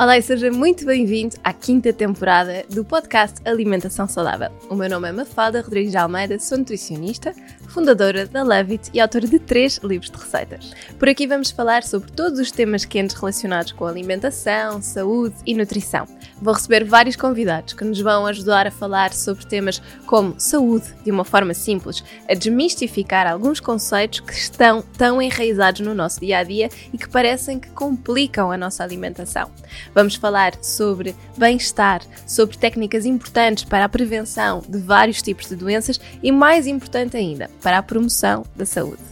Olá e seja muito bem-vindo à quinta temporada do podcast Alimentação Saudável. O meu nome é Mafalda Rodrigues de Almeida, sou nutricionista, fundadora da Love It e autora de três livros de receitas. Por aqui vamos falar sobre todos os temas quentes relacionados com alimentação, saúde e nutrição. Vou receber vários convidados que nos vão ajudar a falar sobre temas como saúde de uma forma simples, a desmistificar alguns conceitos que estão tão enraizados no nosso dia a dia e que parecem que complicam a nossa alimentação. Vamos falar sobre bem-estar, sobre técnicas importantes para a prevenção de vários tipos de doenças e, mais importante ainda, para a promoção da saúde.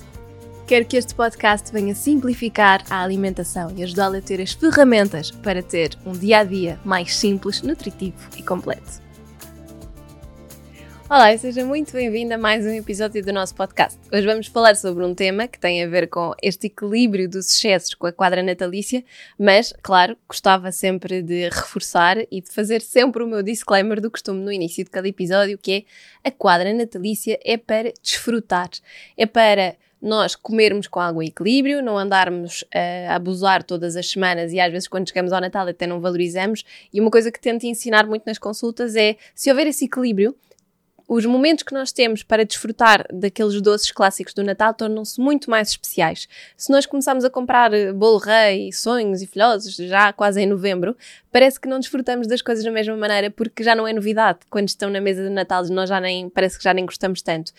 Quero que este podcast venha simplificar a alimentação e ajudá-la a ter as ferramentas para ter um dia a dia mais simples, nutritivo e completo. Olá seja muito bem-vindo a mais um episódio do nosso podcast. Hoje vamos falar sobre um tema que tem a ver com este equilíbrio dos excessos com a quadra natalícia, mas, claro, gostava sempre de reforçar e de fazer sempre o meu disclaimer do costume no início de cada episódio, que é a quadra natalícia é para desfrutar, é para nós comermos com algum equilíbrio, não andarmos a abusar todas as semanas e às vezes quando chegamos ao Natal até não valorizamos. E uma coisa que tento ensinar muito nas consultas é se houver esse equilíbrio, os momentos que nós temos para desfrutar daqueles doces clássicos do Natal tornam-se muito mais especiais. Se nós começarmos a comprar eh, bolo rei, sonhos e filhosos já quase em novembro, parece que não desfrutamos das coisas da mesma maneira porque já não é novidade. Quando estão na mesa de Natal, nós já nem, parece que já nem gostamos tanto.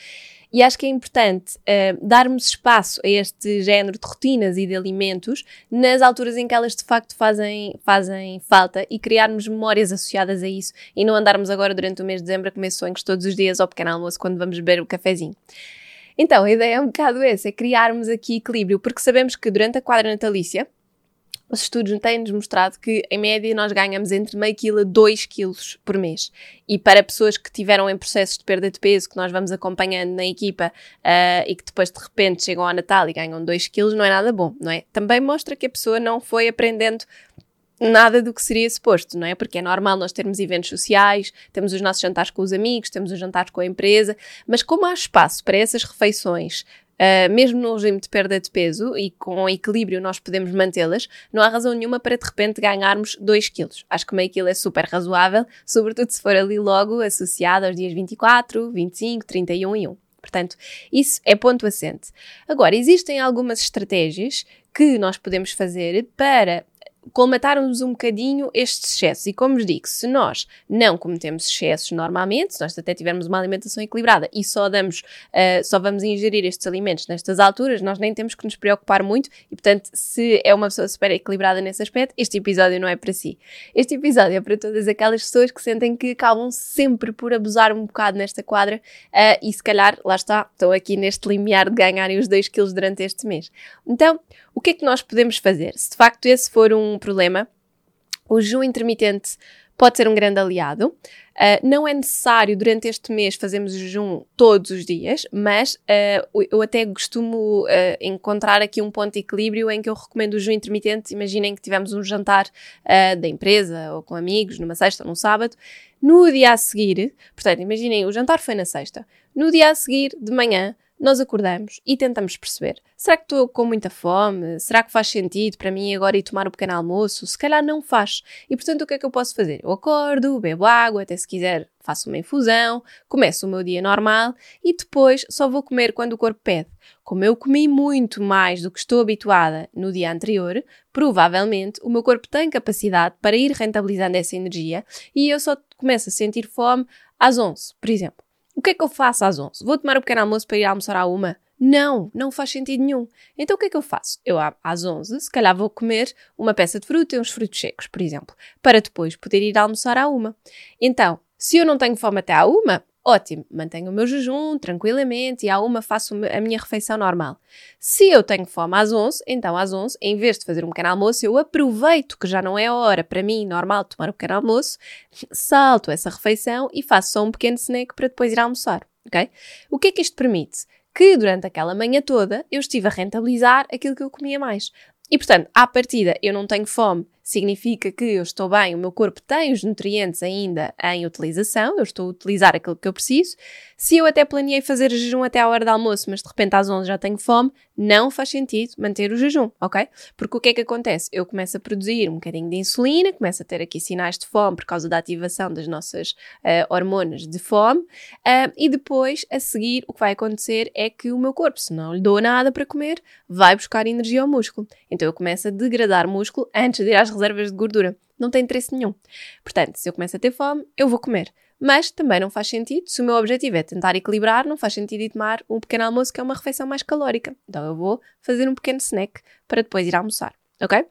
E acho que é importante uh, darmos espaço a este género de rotinas e de alimentos nas alturas em que elas de facto fazem, fazem falta e criarmos memórias associadas a isso e não andarmos agora durante o mês de dezembro a comer sonhos todos os dias ao pequeno almoço quando vamos beber o cafezinho. Então, a ideia é um bocado essa, é criarmos aqui equilíbrio, porque sabemos que durante a quadra natalícia, os estudos têm-nos mostrado que, em média, nós ganhamos entre meio quilo a 2 quilos por mês. E para pessoas que tiveram em processos de perda de peso, que nós vamos acompanhando na equipa uh, e que depois de repente chegam ao Natal e ganham 2 quilos, não é nada bom, não é? Também mostra que a pessoa não foi aprendendo nada do que seria suposto, não é? Porque é normal nós termos eventos sociais, temos os nossos jantares com os amigos, temos os jantares com a empresa, mas como há espaço para essas refeições Uh, mesmo no regime de perda de peso e com equilíbrio nós podemos mantê-las, não há razão nenhuma para de repente ganharmos 2 quilos. Acho que meio quilo é super razoável, sobretudo se for ali logo associado aos dias 24, 25, 31 e 1. Portanto, isso é ponto assente. Agora, existem algumas estratégias que nós podemos fazer para colmatarmos um bocadinho estes excessos. E como vos digo, se nós não cometemos excessos normalmente, se nós até tivermos uma alimentação equilibrada e só damos, uh, só vamos ingerir estes alimentos nestas alturas, nós nem temos que nos preocupar muito e, portanto, se é uma pessoa super equilibrada nesse aspecto, este episódio não é para si. Este episódio é para todas aquelas pessoas que sentem que acabam sempre por abusar um bocado nesta quadra uh, e se calhar, lá está, estão aqui neste limiar de ganharem os 2 quilos durante este mês. Então, o que é que nós podemos fazer? Se de facto esse for um problema, o jejum intermitente pode ser um grande aliado. Uh, não é necessário durante este mês fazermos jejum todos os dias, mas uh, eu até costumo uh, encontrar aqui um ponto de equilíbrio em que eu recomendo o jejum intermitente. Imaginem que tivemos um jantar da empresa ou com amigos numa sexta ou num sábado. No dia a seguir, portanto, imaginem, o jantar foi na sexta. No dia a seguir, de manhã, nós acordamos e tentamos perceber: será que estou com muita fome? Será que faz sentido para mim agora ir tomar o pequeno almoço? Se calhar não faz. E portanto, o que é que eu posso fazer? Eu acordo, bebo água, até se quiser faço uma infusão, começo o meu dia normal e depois só vou comer quando o corpo pede. Como eu comi muito mais do que estou habituada no dia anterior, provavelmente o meu corpo tem capacidade para ir rentabilizando essa energia e eu só começo a sentir fome às 11, por exemplo. O que é que eu faço às 11? Vou tomar um pequeno almoço para ir almoçar à uma? Não, não faz sentido nenhum. Então o que é que eu faço? Eu às 11, se calhar vou comer uma peça de fruta e uns frutos secos, por exemplo, para depois poder ir almoçar à uma. Então, se eu não tenho fome até à uma, Ótimo, mantenho o meu jejum tranquilamente e à uma faço a minha refeição normal. Se eu tenho fome às 11, então às 11, em vez de fazer um pequeno almoço, eu aproveito que já não é hora para mim normal tomar um pequeno almoço, salto essa refeição e faço só um pequeno snack para depois ir almoçar, ok? O que é que isto permite? Que durante aquela manhã toda eu estive a rentabilizar aquilo que eu comia mais. E portanto, à partida, eu não tenho fome significa que eu estou bem, o meu corpo tem os nutrientes ainda em utilização, eu estou a utilizar aquilo que eu preciso. Se eu até planeei fazer jejum até à hora do almoço, mas de repente às 11 já tenho fome, não faz sentido manter o jejum, ok? Porque o que é que acontece? Eu começo a produzir um bocadinho de insulina, começo a ter aqui sinais de fome por causa da ativação das nossas uh, hormonas de fome, uh, e depois, a seguir, o que vai acontecer é que o meu corpo, se não lhe dou nada para comer, vai buscar energia ao músculo. Então eu começo a degradar músculo antes de ir às reservas de gordura. Não tem interesse nenhum. Portanto, se eu começo a ter fome, eu vou comer. Mas também não faz sentido, se o meu objetivo é tentar equilibrar, não faz sentido ir tomar um pequeno almoço que é uma refeição mais calórica. Então eu vou fazer um pequeno snack para depois ir almoçar, ok?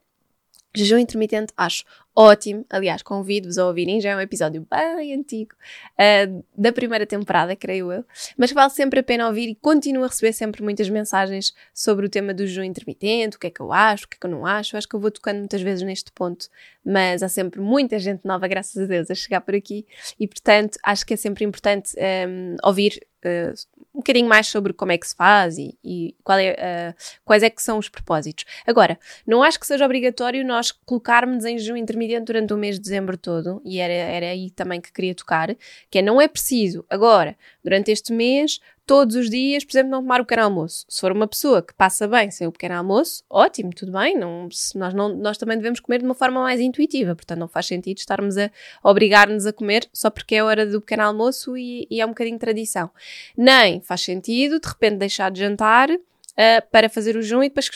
Jejum intermitente acho ótimo. Aliás, convido-vos a ouvirem, já é um episódio bem antigo uh, da primeira temporada, creio eu, mas vale sempre a pena ouvir e continuo a receber sempre muitas mensagens sobre o tema do jejum intermitente, o que é que eu acho, o que é que eu não acho. acho que eu vou tocando muitas vezes neste ponto, mas há sempre muita gente nova, graças a Deus, a chegar por aqui e, portanto, acho que é sempre importante um, ehm, ouvir Uh, um bocadinho mais sobre como é que se faz e, e é, uh, quais é que são os propósitos. Agora, não acho que seja obrigatório nós colocarmos em jejum intermitente durante o mês de dezembro todo, e era, era aí também que queria tocar, que é não é preciso agora, durante este mês, todos os dias, por exemplo, não tomar o pequeno almoço. Se for uma pessoa que passa bem sem o pequeno almoço, ótimo, tudo bem. Não, nós, não, nós também devemos comer de uma forma mais intuitiva, portanto não faz sentido estarmos a obrigar-nos a comer só porque é hora do pequeno almoço e, e é um bocadinho tradição. Nem faz sentido, de repente, deixar de jantar Uh, para fazer o jejum e depois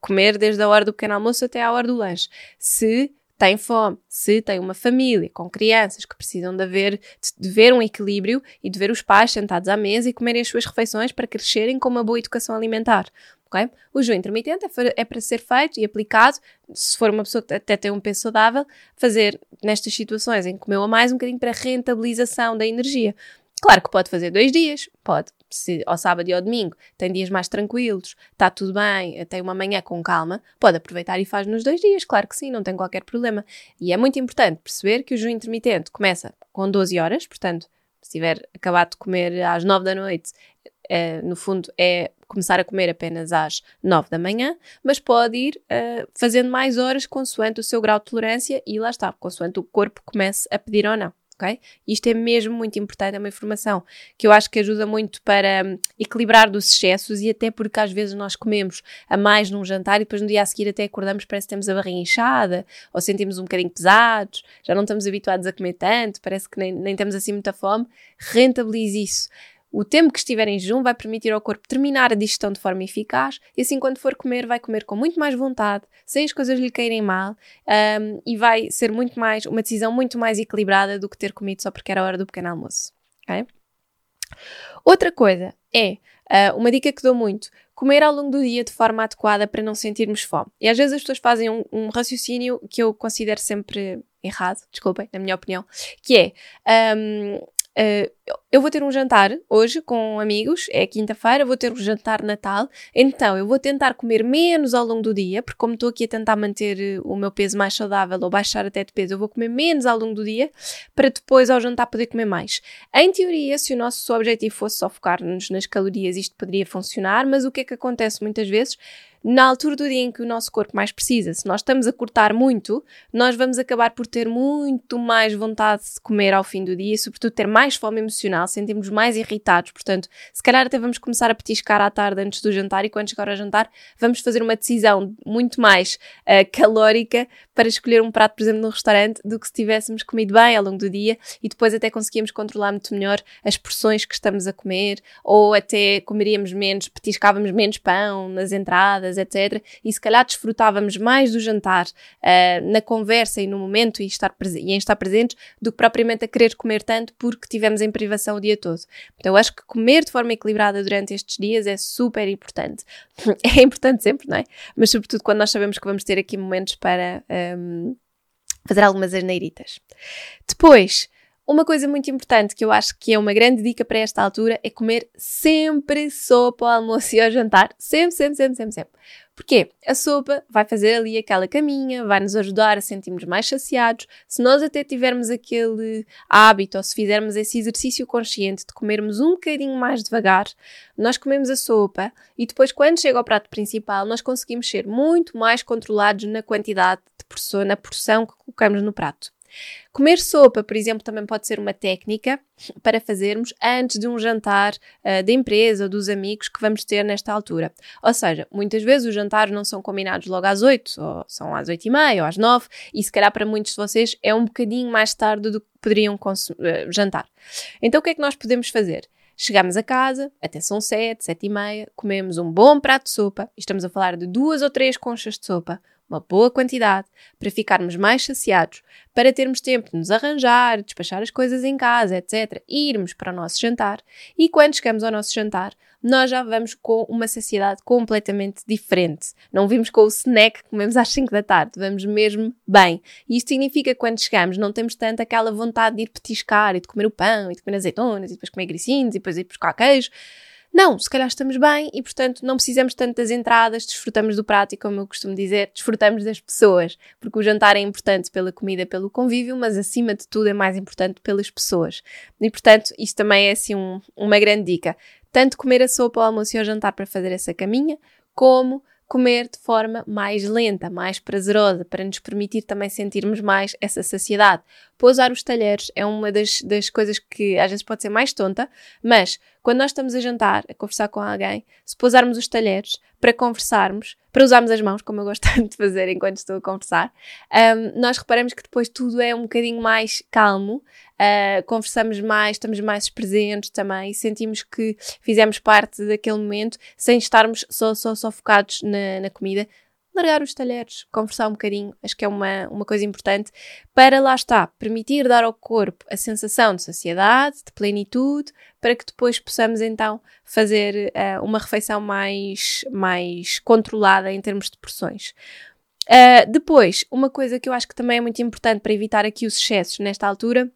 comer desde a hora do pequeno almoço até à hora do lanche. Se tem fome, se tem uma família com crianças que precisam de, haver, de ver um equilíbrio e de ver os pais sentados à mesa e comerem as suas refeições para crescerem com uma boa educação alimentar. Okay? O jejum intermitente é, é para ser feito e aplicado, se for uma pessoa que até tem um peso saudável, fazer nestas situações em que comeu a mais um bocadinho para rentabilização da energia. Claro que pode fazer dois dias, pode. Se ao sábado e ao domingo tem dias mais tranquilos, está tudo bem, tem uma manhã com calma, pode aproveitar e faz nos dois dias, claro que sim, não tem qualquer problema. E é muito importante perceber que o jejum intermitente começa com 12 horas, portanto, se tiver acabado de comer às 9 da noite, é, no fundo é começar a comer apenas às 9 da manhã, mas pode ir uh, fazendo mais horas consoante o seu grau de tolerância e lá está, consoante o corpo comece a pedir ou não ok? Isto é mesmo muito importante, é uma informação que eu acho que ajuda muito para um, equilibrar dos excessos e até porque às vezes nós comemos a mais num jantar e depois no dia a seguir até acordamos parece que temos a barriga inchada ou sentimos um bocadinho pesados, já não estamos habituados a comer tanto, parece que nem, nem temos assim muita fome. Rentabilize isso. O tempo que estiver em jejum vai permitir ao corpo terminar a digestão de forma eficaz e assim quando for comer vai comer com muito mais vontade, sem as coisas lhe caírem mal um, e vai ser muito mais, uma decisão muito mais equilibrada do que ter comido só porque era a hora do pequeno almoço. Okay? Outra coisa é, uh, uma dica que dou muito, comer ao longo do dia de forma adequada para não sentirmos fome. E às vezes as pessoas fazem um, um raciocínio que eu considero sempre errado, desculpem, na minha opinião, que é um, Uh, eu vou ter um jantar hoje com amigos, é quinta-feira, vou ter um jantar Natal, então eu vou tentar comer menos ao longo do dia, porque como estou aqui a tentar manter eh, o meu peso mais saudável ou baixar até de peso, eu vou comer menos ao longo do dia, para depois ao jantar poder comer mais. Em teoria, se o nosso objetivo fosse só focar-nos nas calorias, isto poderia funcionar, mas o que é que acontece muitas vezes? na altura do dia em que o nosso corpo mais precisa, se nós estamos a cortar muito, nós vamos acabar por ter muito mais vontade de comer ao fim do dia e, sobretudo, ter mais fome emocional, sentimos mais irritados. Portanto, se calhar até vamos começar a petiscar à tarde antes do jantar e quando chegar ao jantar, vamos fazer uma decisão muito mais uh, calórica para escolher um prato, por exemplo, no restaurante, do que se tivéssemos comido bem ao longo do dia e depois até conseguíamos controlar muito melhor as porções que estamos a comer ou até comeríamos menos, petiscávamos menos pão nas entradas etc. E se calhar desfrutávamos mais do jantar uh, na conversa e no momento e, estar e em estar presentes do que propriamente a querer comer tanto porque tivemos em o dia todo. Então eu acho que comer de forma equilibrada durante estes dias é super importante. é importante sempre, não é? Mas sobretudo quando nós sabemos que vamos ter aqui momentos para um, fazer algumas asneiritas. Depois, uma coisa muito importante que eu acho que é uma grande dica para esta altura é comer sempre sopa ao almoço e ao jantar. Sempre, sempre, sempre, sempre, sempre. Porquê? A sopa vai fazer ali aquela caminha, vai nos ajudar a sentirmos mais saciados. Se nós até tivermos aquele hábito ou se fizermos esse exercício consciente de comermos um bocadinho mais devagar, nós comemos a sopa e depois, quando chega ao prato principal, nós conseguimos ser muito mais controlados na quantidade de porção, na porção que colocamos no prato. Comer sopa, por exemplo, também pode ser uma técnica para fazermos antes de um jantar uh, da empresa ou dos amigos que vamos ter nesta altura. Ou seja, muitas vezes os jantares não são combinados logo às 8, ou são às 8 e meia, ou às 9, e se calhar para muitos de vocês é um bocadinho mais tarde do que poderiam uh, jantar. Então o que é que nós podemos fazer? Chegamos a casa, até são 7, 7 e meia, comemos um bom prato de sopa, estamos a falar de duas ou três conchas de sopa, uma boa quantidade, para ficarmos mais saciados, para termos tempo de nos arranjar, despachar as coisas em casa, etc., e irmos para o nosso jantar. E quando chegamos ao nosso jantar, nós já vamos com uma saciedade completamente diferente. Não vimos com o snack que comemos às 5 da tarde, vamos mesmo bem. E isto significa que quando chegamos não temos tanto aquela vontade de ir petiscar e de comer o pão e de comer azeitonas e depois comer gricinhos e depois ir buscar queijo. Não, se calhar estamos bem e, portanto, não precisamos tanto das entradas, desfrutamos do prato e, como eu costumo dizer, desfrutamos das pessoas, porque o jantar é importante pela comida, pelo convívio, mas acima de tudo é mais importante pelas pessoas. E, portanto, isto também é assim um, uma grande dica. Tanto comer a sopa ao almoço e ao jantar para fazer essa caminha, como comer de forma mais lenta, mais prazerosa, para nos permitir também sentirmos mais essa saciedade. Pousar os talheres é uma das, das coisas que às vezes pode ser mais tonta, mas quando nós estamos a jantar, a conversar com alguém, se pousarmos os talheres para conversarmos, para usarmos as mãos, como eu gosto tanto de fazer enquanto estou a conversar, um, nós reparamos que depois tudo é um bocadinho mais calmo, uh, conversamos mais, estamos mais presentes também, sentimos que fizemos parte daquele momento sem estarmos só, só, só focados na, na comida largar os talheres, conversar um bocadinho, acho que é uma, uma coisa importante, para lá está, permitir dar ao corpo a sensação de saciedade, de plenitude, para que depois possamos então fazer uh, uma refeição mais, mais controlada em termos de porções. Uh, depois, uma coisa que eu acho que também é muito importante para evitar aqui os excessos nesta altura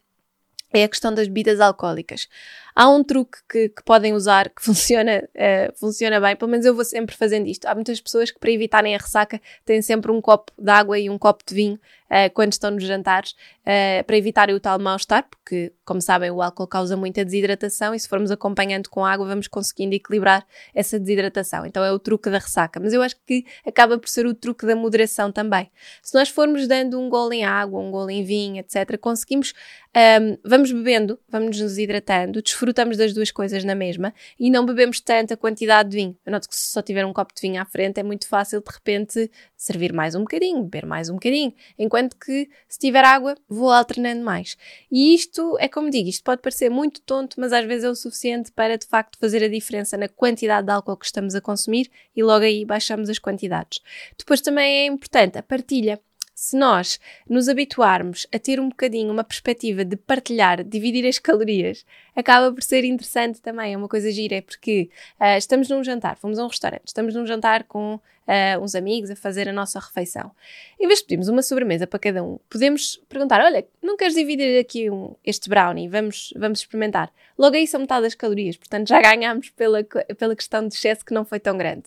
é a questão das bebidas alcoólicas. Há um truque que, que podem usar que funciona, uh, funciona bem, pelo menos eu vou sempre fazendo isto. Há muitas pessoas que, para evitarem a ressaca, têm sempre um copo de água e um copo de vinho uh, quando estão nos jantares, uh, para evitarem o tal mal-estar, porque, como sabem, o álcool causa muita desidratação e se formos acompanhando com água, vamos conseguindo equilibrar essa desidratação. Então é o truque da ressaca. Mas eu acho que acaba por ser o truque da moderação também. Se nós formos dando um gole em água, um gole em vinho, etc., conseguimos, um, ehm, vamos bebendo, vamos nos hidratando, desfrutamos das duas coisas na mesma e não bebemos tanta quantidade de vinho. Eu noto que se só tiver um copo de vinho à frente é muito fácil de repente servir mais um bocadinho, beber mais um bocadinho, enquanto que se tiver água vou alternando mais. E isto é como digo, isto pode parecer muito tonto, mas às vezes é o suficiente para de facto fazer a diferença na quantidade de álcool que estamos a consumir e logo aí baixamos as quantidades. Depois também é importante a partilha se nós nos habituarmos a ter um bocadinho uma perspectiva de partilhar, dividir as calorias, acaba por ser interessante também. É uma coisa gira, é porque uh, estamos num jantar, fomos a um restaurante, estamos num jantar com uh, uns amigos a fazer a nossa refeição. Em vez de pedirmos uma sobremesa para cada um, podemos perguntar: olha, não queres dividir aqui um, este brownie? Vamos, vamos experimentar. Logo aí são metade das calorias, portanto já ganhámos pela, pela questão de excesso que não foi tão grande.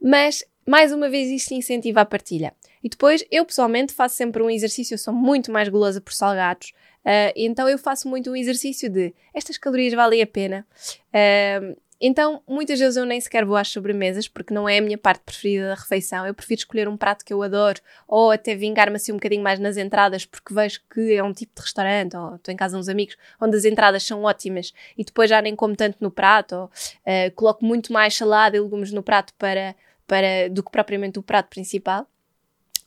Mas mais uma vez isto incentiva a partilha. E depois, eu pessoalmente faço sempre um exercício, eu sou muito mais gulosa por salgados, uh, então eu faço muito um exercício de estas calorias valem a pena. Uh, então, muitas vezes eu nem sequer vou às sobremesas, porque não é a minha parte preferida da refeição. Eu prefiro escolher um prato que eu adoro, ou até vingar-me assim um bocadinho mais nas entradas, porque vejo que é um tipo de restaurante, ou estou em casa uns amigos, onde as entradas são ótimas, e depois já nem como tanto no prato, ou uh, coloco muito mais salada e legumes no prato para, para, do que propriamente o prato principal.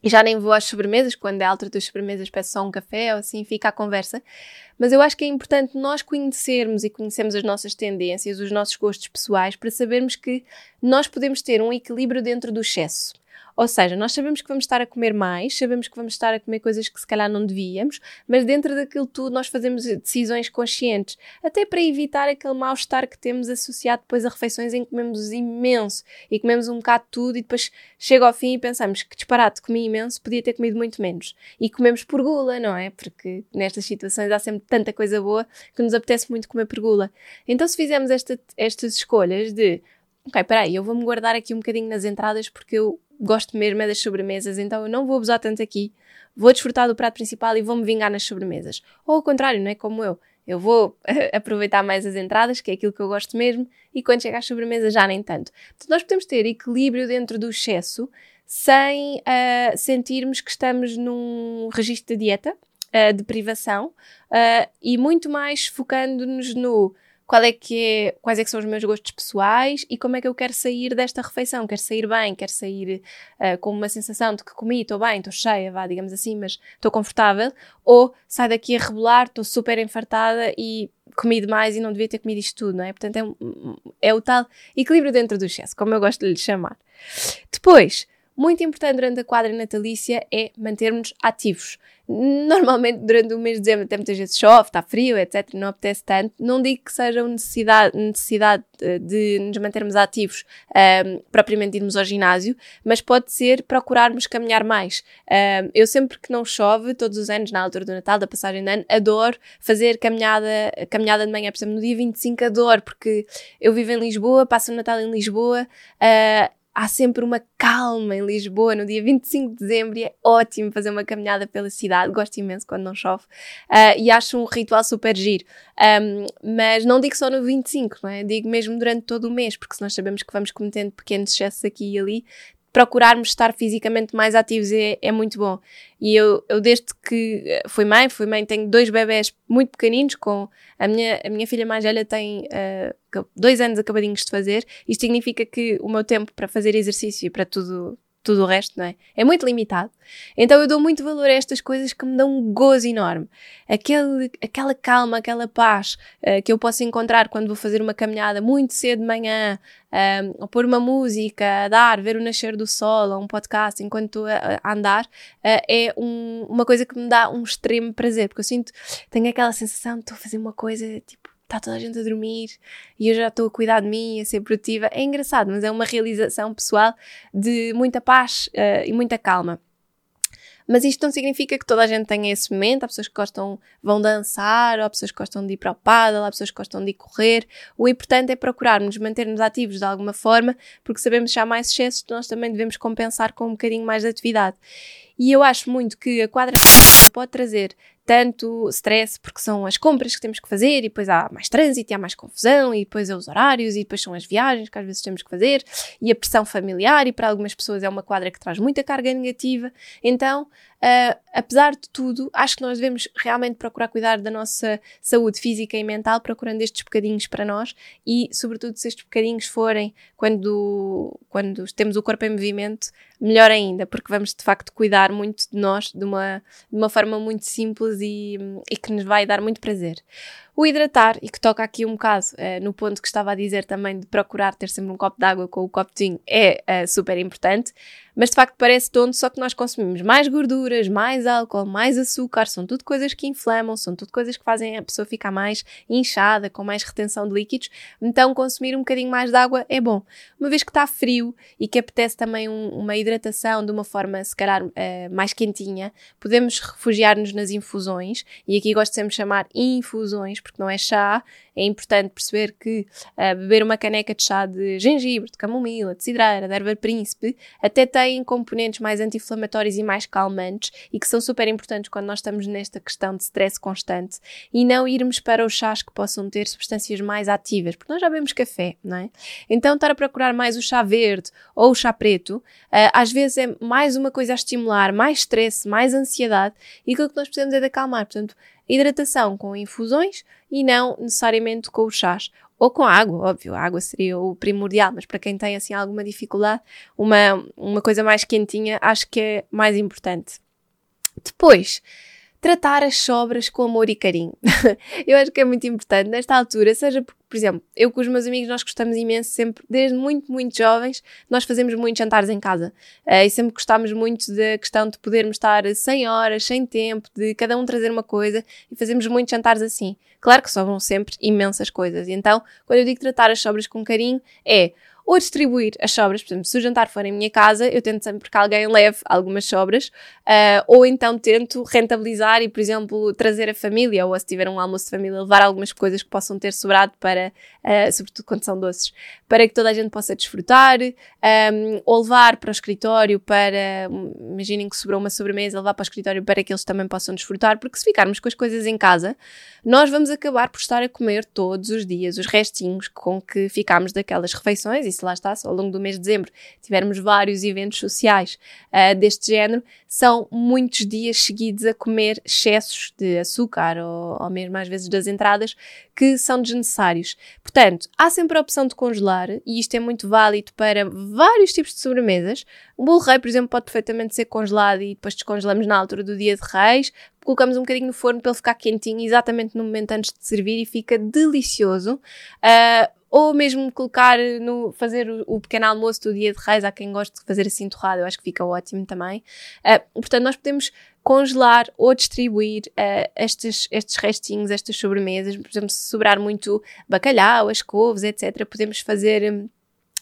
E já nem vou às sobremesas, quando é alta das sobremesas peço só um café ou assim, fica a conversa. Mas eu acho que é importante nós conhecermos e conhecermos as nossas tendências, os nossos gostos pessoais, para sabermos que nós podemos ter um equilíbrio dentro do excesso. Ou seja, nós sabemos que vamos estar a comer mais, sabemos que vamos estar a comer coisas que se calhar não devíamos, mas dentro daquilo tudo nós fazemos decisões conscientes, até para evitar aquele mal-estar que temos associado depois a refeições em que comemos imenso e comemos um bocado de tudo e depois chega ao fim e pensamos que disparate, comi imenso, podia ter comido muito menos. E comemos por gula, não é? Porque nestas situações há sempre tanta coisa boa que nos apetece muito comer por gula. Então, se fizermos esta, estas escolhas de ok, peraí, eu vou-me guardar aqui um bocadinho nas entradas porque eu gosto mesmo é das sobremesas, então eu não vou abusar tanto aqui, vou desfrutar do prato principal e vou-me vingar nas sobremesas. Ou ao contrário, não é como eu. Eu vou aproveitar mais as entradas, que é aquilo que eu gosto mesmo, e quando chega às sobremesas já nem tanto. Portanto, nós podemos ter equilíbrio dentro do excesso sem uh, sentirmos que estamos num registro de dieta, uh, de privação, uh, e muito mais focando-nos no qual é que é, quais é que são os meus gostos pessoais e como é que eu quero sair desta refeição. Quero sair bem, quero sair uh, com uma sensação de que comi, estou bem, estou cheia, vá, digamos assim, mas estou confortável. Ou saio daqui a rebolar, estou super enfartada e comi demais e não devia ter comido isto tudo, não é? Portanto, é, é o tal equilíbrio dentro do excesso, como eu gosto de lhe chamar. Depois, muito importante durante a quadra natalícia é mantermos ativos. Normalmente durante o mês de dezembro até muitas vezes chove, está frio, etc. Não apetece tanto. Não digo que seja uma necessidade, necessidade de nos mantermos ativos um, propriamente irmos ao ginásio, mas pode ser procurarmos caminhar mais. Um, eu sempre que não chove, todos os anos, na altura do Natal, da passagem de ano, adoro fazer caminhada, caminhada de manhã. Por exemplo, no dia 25 adoro, porque eu vivo em Lisboa, passo o Natal em Lisboa, uh, há sempre uma calma em Lisboa no dia 25 de dezembro e é ótimo fazer uma caminhada pela cidade. Gosto imenso quando não chove uh, e acho um ritual super giro. Um, mas não digo só no 25, não é? Digo mesmo durante todo o mês, porque se nós sabemos que vamos cometendo pequenos excessos aqui e ali, procurarmos estar fisicamente mais ativos é, é muito bom. E eu, eu, desde que eh, fui mãe, fui mãe, tenho dois bebés muito pequeninos, com a minha, a minha filha mais velha tem uh, dois anos acabadinhos de fazer. Isto significa que o meu tempo para fazer exercício e para tudo tudo o resto, não é? É muito limitado. Então eu dou muito valor a estas coisas que me dão um gozo enorme. Aquele, aquela calma, aquela paz uh, que eu posso encontrar quando vou fazer uma caminhada muito cedo de manhã, um, ou pôr uma música, a dar, ver o nascer do sol, ou um podcast enquanto estou a, a andar, uh, é um, uma coisa que me dá um extremo prazer, porque eu sinto, tenho aquela sensação de estou a fazer uma coisa tipo está toda a gente a dormir e eu já estou a cuidar de mim, a ser produtiva. É engraçado, mas é uma realização pessoal de muita paz uh, e muita calma. Mas isto não significa que toda a gente tenha esse momento. Há pessoas que gostam, vão dançar, ou há pessoas que gostam de ir para o paddle, há pessoas que gostam de ir correr. O importante é procurarmos manter-nos ativos de alguma forma, porque sabemos que há mais excessos, nós também devemos compensar com um bocadinho mais de atividade. E eu acho muito que a quadra pode trazer tanto stress, porque são as compras que temos que fazer, e depois há mais trânsito, e há mais confusão, e depois é os horários, e depois são as viagens que às vezes temos que fazer, e a pressão familiar, e para algumas pessoas é uma quadra que traz muita carga negativa. Então, uh, apesar de tudo, acho que nós devemos realmente procurar cuidar da nossa saúde física e mental, procurando estes bocadinhos para nós, e sobretudo se estes bocadinhos forem quando, quando temos o corpo em movimento, melhor ainda, porque vamos de facto cuidar muito de nós de uma, de uma forma muito simples e, e que nos vai dar muito prazer. O hidratar, e que toca aqui um bocado uh, no ponto que estava a dizer também de procurar ter sempre um copo de água com o copo de é uh, super importante, mas de facto parece tonto, só que nós consumimos mais gorduras, mais álcool, mais açúcar, são tudo coisas que inflamam, são tudo coisas que fazem a pessoa ficar mais inchada, com mais retenção de líquidos, então consumir um bocadinho mais de água é bom. Uma vez que está frio e que apetece também um, uma hidratação de uma forma, se calhar, uh, mais quentinha, podemos refugiar-nos nas infusões, e aqui gosto sempre de chamar infusões, porque não é chá, é importante perceber que uh, beber uma caneca de chá de gengibre, de camomila, de cidreira, de erva príncipe, até tem componentes mais anti-inflamatórios e mais calmantes e que são super importantes quando nós estamos nesta questão de stress constante e não irmos para os chás que possam ter substâncias mais ativas, porque nós já bebemos café, não é? Então estar a procurar mais o chá verde ou o chá preto, uh, às vezes é mais uma coisa a estimular, mais stress, mais ansiedade e aquilo que nós precisamos é de acalmar. Portanto, hidratação com infusões e não necessariamente com os chás. Ou com água, óbvio, a água seria o primordial, mas para quem tem assim alguma dificuldade, uma, uma coisa mais quentinha acho que é mais importante. Depois, tratar as sobras com amor e carinho. eu acho que é muito importante nesta altura, seja porque, por exemplo, eu com os meus amigos nós gostamos imenso sempre, desde muito, muito jovens, nós fazemos muitos jantares em casa uh, e sempre gostámos muito da questão de podermos estar sem horas, sem tempo, de cada um trazer uma coisa e fazemos muitos jantares assim. Claro que sobram sempre imensas coisas, então quando eu digo tratar as sobras com carinho é ou distribuir as sobras. Por exemplo, se o jantar for em minha casa, eu tento sempre que alguém leve algumas sobras, uh, ou então tento rentabilizar e, por exemplo, trazer a família, ou se tiver um almoço de família, levar algumas coisas que possam ter sobrado para, uh, sobretudo quando são doces, para que toda a gente possa desfrutar, um, ou levar para o escritório para, imaginem que sobrou uma sobremesa, levar para o escritório para que eles também possam desfrutar, porque se ficarmos com as coisas em casa, nós vamos acabar por estar a comer todos os dias os restinhos com que ficámos daquelas refeições, e se lá está, se ao longo do mês de dezembro tivermos vários eventos sociais uh, deste género, são muitos dias seguidos a comer excessos de açúcar ou, ou mesmo às vezes das entradas que são desnecessários. Portanto, há sempre a opção de congelar, e isto é muito válido para vários tipos de sobremesas. O bolo rei, por exemplo, pode perfeitamente ser congelado e depois descongelamos na altura do dia de reis, colocamos um bocadinho no forno para ele ficar quentinho exatamente no momento antes de servir e fica delicioso. Uh, ou mesmo colocar no fazer o, o, pequeno almoço do dia de reis, há quem goste de fazer assim torrado, eu acho que fica ótimo também. Uh, portanto, nós podemos congelar ou distribuir uh, estes, estes restinhos, estas sobremesas, por exemplo, se sobrar muito bacalhau, as couves, etc., podemos fazer hum,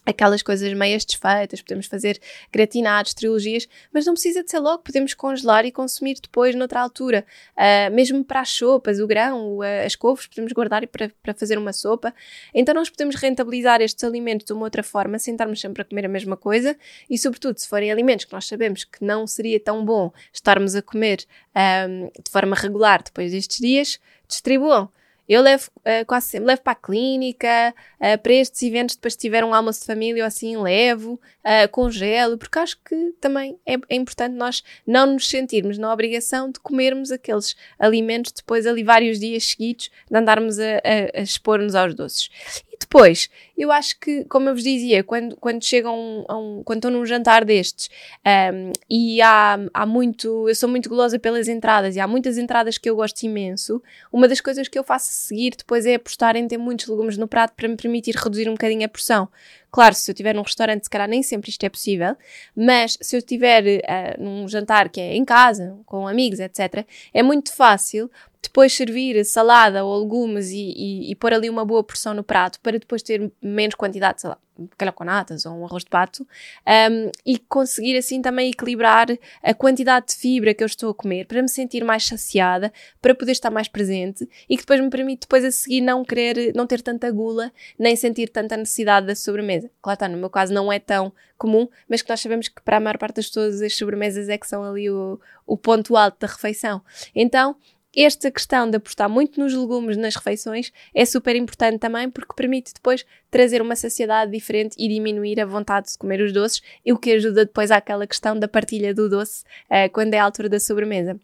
aquelas coisas meias desfeitas, podemos fazer gratinados, trilogias, mas não precisa de ser logo, podemos congelar e consumir depois noutra altura. Uh, mesmo para as sopas, o grão, as couves, podemos guardar para, para fazer uma sopa. Então nós podemos rentabilizar estes alimentos de uma outra forma, sem estarmos sempre a comer a mesma coisa e, sobretudo, se forem alimentos que nós sabemos que não seria tão bom estarmos a comer um, ah, de forma regular depois destes dias, distribuam. Eu levo uh, quase sempre, levo para a clínica, uh, para estes eventos, depois se tiver um almoço de família ou assim, levo, uh, congelo, porque acho que também é, é, importante nós não nos sentirmos na obrigação de comermos aqueles alimentos depois ali vários dias seguidos, de andarmos a, a, a expor-nos aos doces. E depois, eu acho que, como eu vos dizia, quando, quando chegam a um, quando estou num jantar destes um, e há, há muito, eu sou muito golosa pelas entradas e há muitas entradas que eu gosto imenso, uma das coisas que eu faço seguir depois é apostar em ter muitos legumes no prato para me permitir reduzir um bocadinho a porção. Claro, se eu estiver num restaurante, se calhar nem sempre isto é possível, mas se eu estiver uh, num jantar que é em casa, com amigos, etc., é muito fácil depois servir salada ou legumes e, e, e, pôr ali uma boa porção no prato para depois ter menos quantidade, sei lá, calhar com natas ou um arroz de pato um, e conseguir assim também equilibrar a quantidade de fibra que eu estou a comer para me sentir mais saciada, para poder estar mais presente e que depois me permite depois a seguir não querer, não ter tanta gula, nem sentir tanta necessidade da sobremesa. Claro está, no meu caso não é tão comum, mas que nós sabemos que para a maior parte das pessoas as sobremesas é que são ali o, o ponto alto da refeição. Então, esta questão de apostar muito nos legumes nas refeições é super importante também porque permite depois trazer uma saciedade diferente e diminuir a vontade de comer os doces, e o que ajuda depois àquela questão da partilha do doce uh, quando é a altura da sobremesa.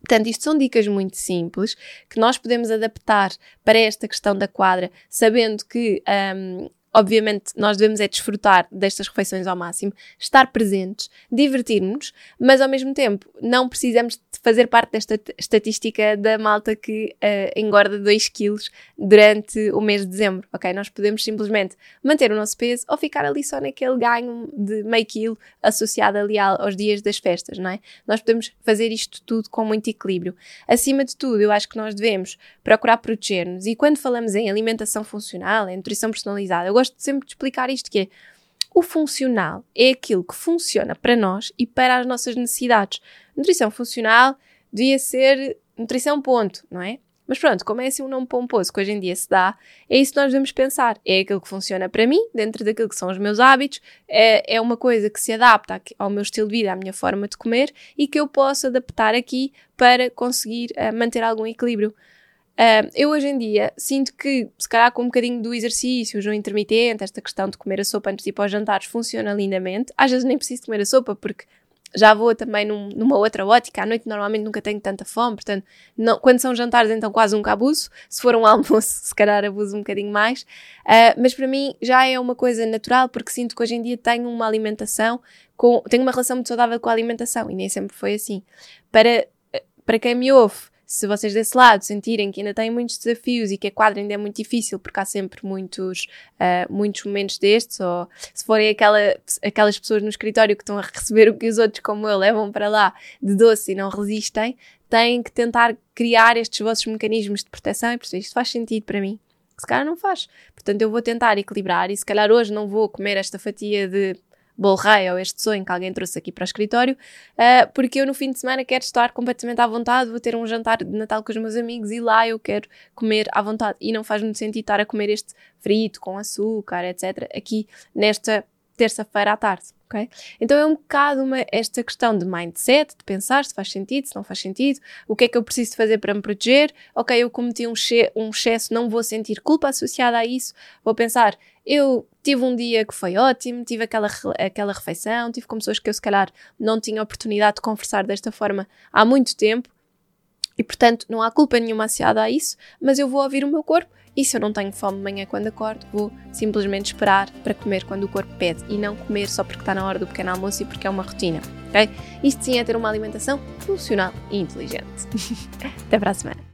Portanto, isto são dicas muito simples que nós podemos adaptar para esta questão da quadra, sabendo que um, obviamente, nós devemos é desfrutar destas refeições ao máximo, estar presentes, divertir-nos, mas ao mesmo tempo não precisamos de fazer parte desta estatística da malta que uh, engorda 2 quilos durante o mês de dezembro, ok? Nós podemos simplesmente manter o nosso peso ou ficar ali só naquele ganho de meio quilo associado ali aos dias das festas, não é? Nós podemos fazer isto tudo com muito equilíbrio. Acima de tudo, eu acho que nós devemos procurar proteger-nos e quando falamos em alimentação funcional, em nutrição personalizada, eu gosto sempre de explicar isto que é o funcional é aquilo que funciona para nós e para as nossas necessidades. Nutrição funcional devia ser nutrição ponto, não é? Mas pronto, como é assim um nome pomposo que hoje em dia se dá, é isso que nós devemos pensar. É aquilo que funciona para mim, dentro daquilo que são os meus hábitos, é, é uma coisa que se adapta ao meu estilo de vida, à minha forma de comer e que eu posso adaptar aqui para conseguir uh, manter algum equilíbrio. Uh, eu hoje em dia sinto que, se calhar com um bocadinho do exercício, jejum intermitente, esta questão de comer a sopa antes de ir para os jantares funciona lindamente. Às vezes nem preciso comer a sopa porque já vou também num, numa outra ótica. À noite normalmente nunca tenho tanta fome, portanto, não, quando são jantares então quase um abuso. Se for um almoço, se calhar abuso um bocadinho mais. Uh, mas para mim já é uma coisa natural porque sinto que hoje em dia tenho uma alimentação, com, tenho uma relação muito saudável com a alimentação e nem sempre foi assim. Para, para quem me ouve, se vocês desse lado sentirem que ainda têm muitos desafios e que a quadra ainda é muito difícil porque há sempre muitos, uh, muitos momentos destes, ou se forem aquela, aquelas pessoas no escritório que estão a receber o que os outros, como eu, levam para lá de doce e não resistem, têm que tentar criar estes vossos mecanismos de proteção e perceber isto faz sentido para mim. se calhar não faz. Portanto, eu vou tentar equilibrar e se calhar hoje não vou comer esta fatia de bolo rei ou este sonho que alguém trouxe aqui para o escritório, uh, porque eu no fim de semana quero estar completamente à vontade, vou ter um jantar de Natal com os meus amigos e lá eu quero comer à vontade. E não faz muito sentido estar a comer este frito com açúcar, etc., aqui nesta terça-feira à tarde. Okay? Então é um bocado uma, esta questão de mindset, de pensar se faz sentido, se não faz sentido, o que é que eu preciso fazer para me proteger, ok, eu cometi um, um excesso, não vou sentir culpa associada a isso, vou pensar, eu tive um dia que foi ótimo, tive aquela, aquela refeição, tive com pessoas que eu se calhar não tinha oportunidade de conversar desta forma há muito tempo, e portanto não há culpa nenhuma associada a isso, mas eu vou ouvir o meu corpo e se eu não tenho fome de manhã quando acordo, vou simplesmente esperar para comer quando o corpo pede e não comer só porque está na hora do pequeno almoço e porque é uma rotina, ok? Isto sim é ter uma alimentação funcional e inteligente. Até para a semana.